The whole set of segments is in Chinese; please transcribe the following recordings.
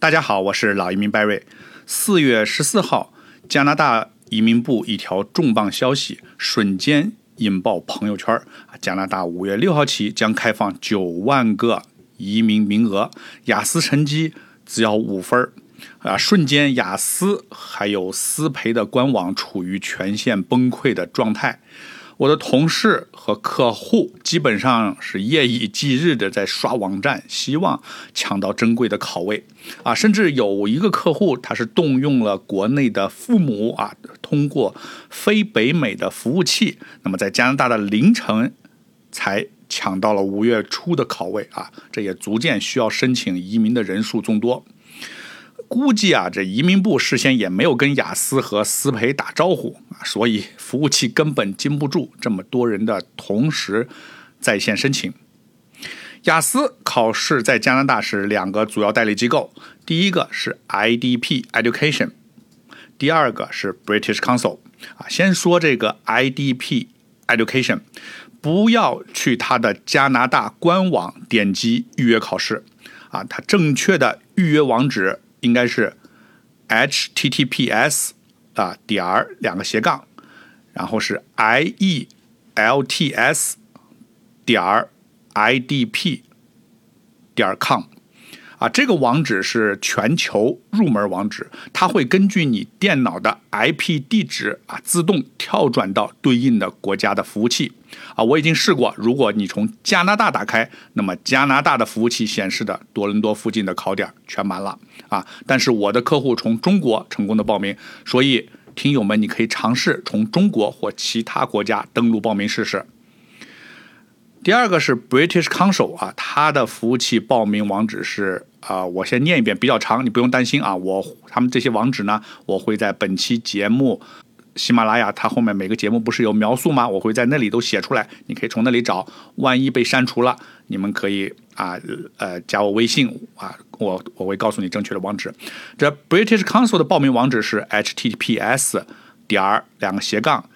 大家好，我是老移民 Barry。四月十四号，加拿大移民部一条重磅消息瞬间引爆朋友圈！加拿大五月六号起将开放九万个移民名额，雅思成绩只要五分啊！瞬间，雅思还有思培的官网处于全线崩溃的状态。我的同事和客户基本上是夜以继日的在刷网站，希望抢到珍贵的考位啊！甚至有一个客户，他是动用了国内的父母啊，通过非北美的服务器，那么在加拿大的凌晨才抢到了五月初的考位啊！这也逐渐需要申请移民的人数众多。估计啊，这移民部事先也没有跟雅思和思培打招呼啊，所以服务器根本经不住这么多人的同时在线申请。雅思考试在加拿大是两个主要代理机构，第一个是 IDP Education，第二个是 British Council。啊，先说这个 IDP Education，不要去它的加拿大官网点击预约考试啊，它正确的预约网址。应该是 https 啊点儿两个斜杠，然后是 ielts 点儿 idp 点 com 啊，这个网址是全球入门网址，它会根据你电脑的 IP 地址啊，自动跳转到对应的国家的服务器啊。我已经试过，如果你从加拿大打开，那么加拿大的服务器显示的多伦多附近的考点全满了啊。但是我的客户从中国成功的报名，所以听友们你可以尝试从中国或其他国家登录报名试试。第二个是 British Council 啊，它的服务器报名网址是啊，我先念一遍，比较长，你不用担心啊。我他们这些网址呢，我会在本期节目喜马拉雅它后面每个节目不是有描述吗？我会在那里都写出来，你可以从那里找。万一被删除了，你们可以啊呃加我微信啊，我我会告诉你正确的网址。这 British Council 的报名网址是 https 点儿两个斜杠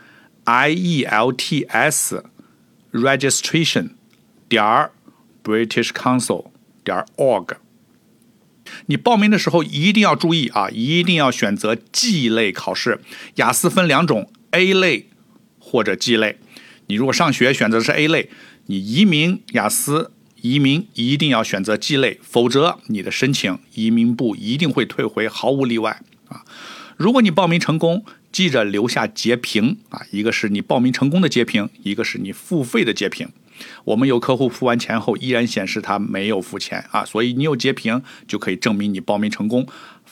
ielts。registration 点儿 British Council 点儿 org。你报名的时候一定要注意啊，一定要选择 G 类考试。雅思分两种，A 类或者 G 类。你如果上学选择的是 A 类，你移民雅思移民一定要选择 G 类，否则你的申请移民部一定会退回，毫无例外啊。如果你报名成功，记着留下截屏啊，一个是你报名成功的截屏，一个是你付费的截屏。我们有客户付完钱后依然显示他没有付钱啊，所以你有截屏就可以证明你报名成功，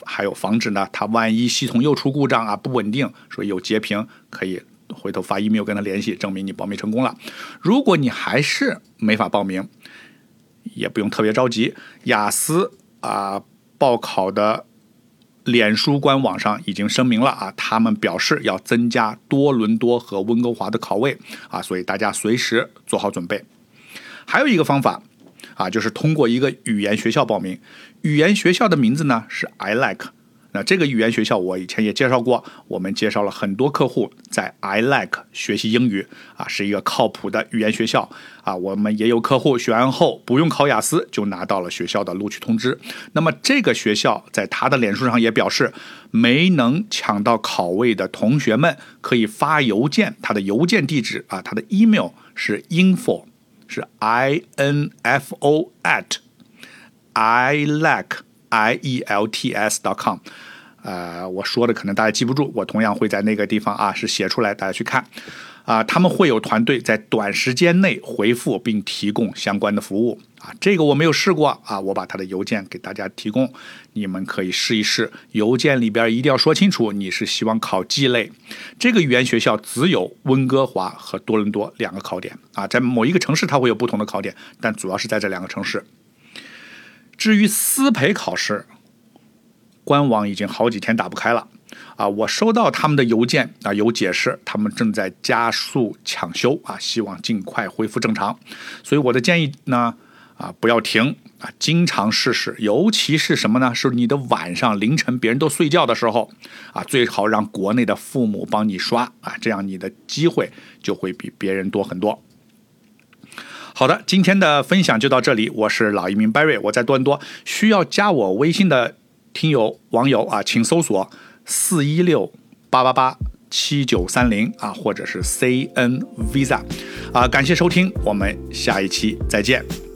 还有防止呢他万一系统又出故障啊不稳定，所以有截屏可以回头发 email 跟他联系，证明你报名成功了。如果你还是没法报名，也不用特别着急，雅思啊报考的。脸书官网上已经声明了啊，他们表示要增加多伦多和温哥华的考位啊，所以大家随时做好准备。还有一个方法啊，就是通过一个语言学校报名，语言学校的名字呢是 I Like。那这个语言学校我以前也介绍过，我们介绍了很多客户在 I Like 学习英语啊，是一个靠谱的语言学校啊。我们也有客户学完后不用考雅思就拿到了学校的录取通知。那么这个学校在他的脸书上也表示，没能抢到考位的同学们可以发邮件，他的邮件地址啊，他的 email 是 info 是 i n f o at i like i e l t s dot com。呃，我说的可能大家记不住，我同样会在那个地方啊，是写出来，大家去看。啊，他们会有团队在短时间内回复并提供相关的服务。啊，这个我没有试过啊，我把他的邮件给大家提供，你们可以试一试。邮件里边一定要说清楚，你是希望考 G 类。这个语言学校只有温哥华和多伦多两个考点啊，在某一个城市它会有不同的考点，但主要是在这两个城市。至于思培考试。官网已经好几天打不开了，啊，我收到他们的邮件啊，有解释，他们正在加速抢修啊，希望尽快恢复正常。所以我的建议呢，啊，不要停啊，经常试试，尤其是什么呢？是你的晚上凌晨别人都睡觉的时候啊，最好让国内的父母帮你刷啊，这样你的机会就会比别人多很多。好的，今天的分享就到这里，我是老移民 Barry，我在多伦多，需要加我微信的。听友网友啊，请搜索四一六八八八七九三零啊，或者是 CN Visa 啊，感谢收听，我们下一期再见。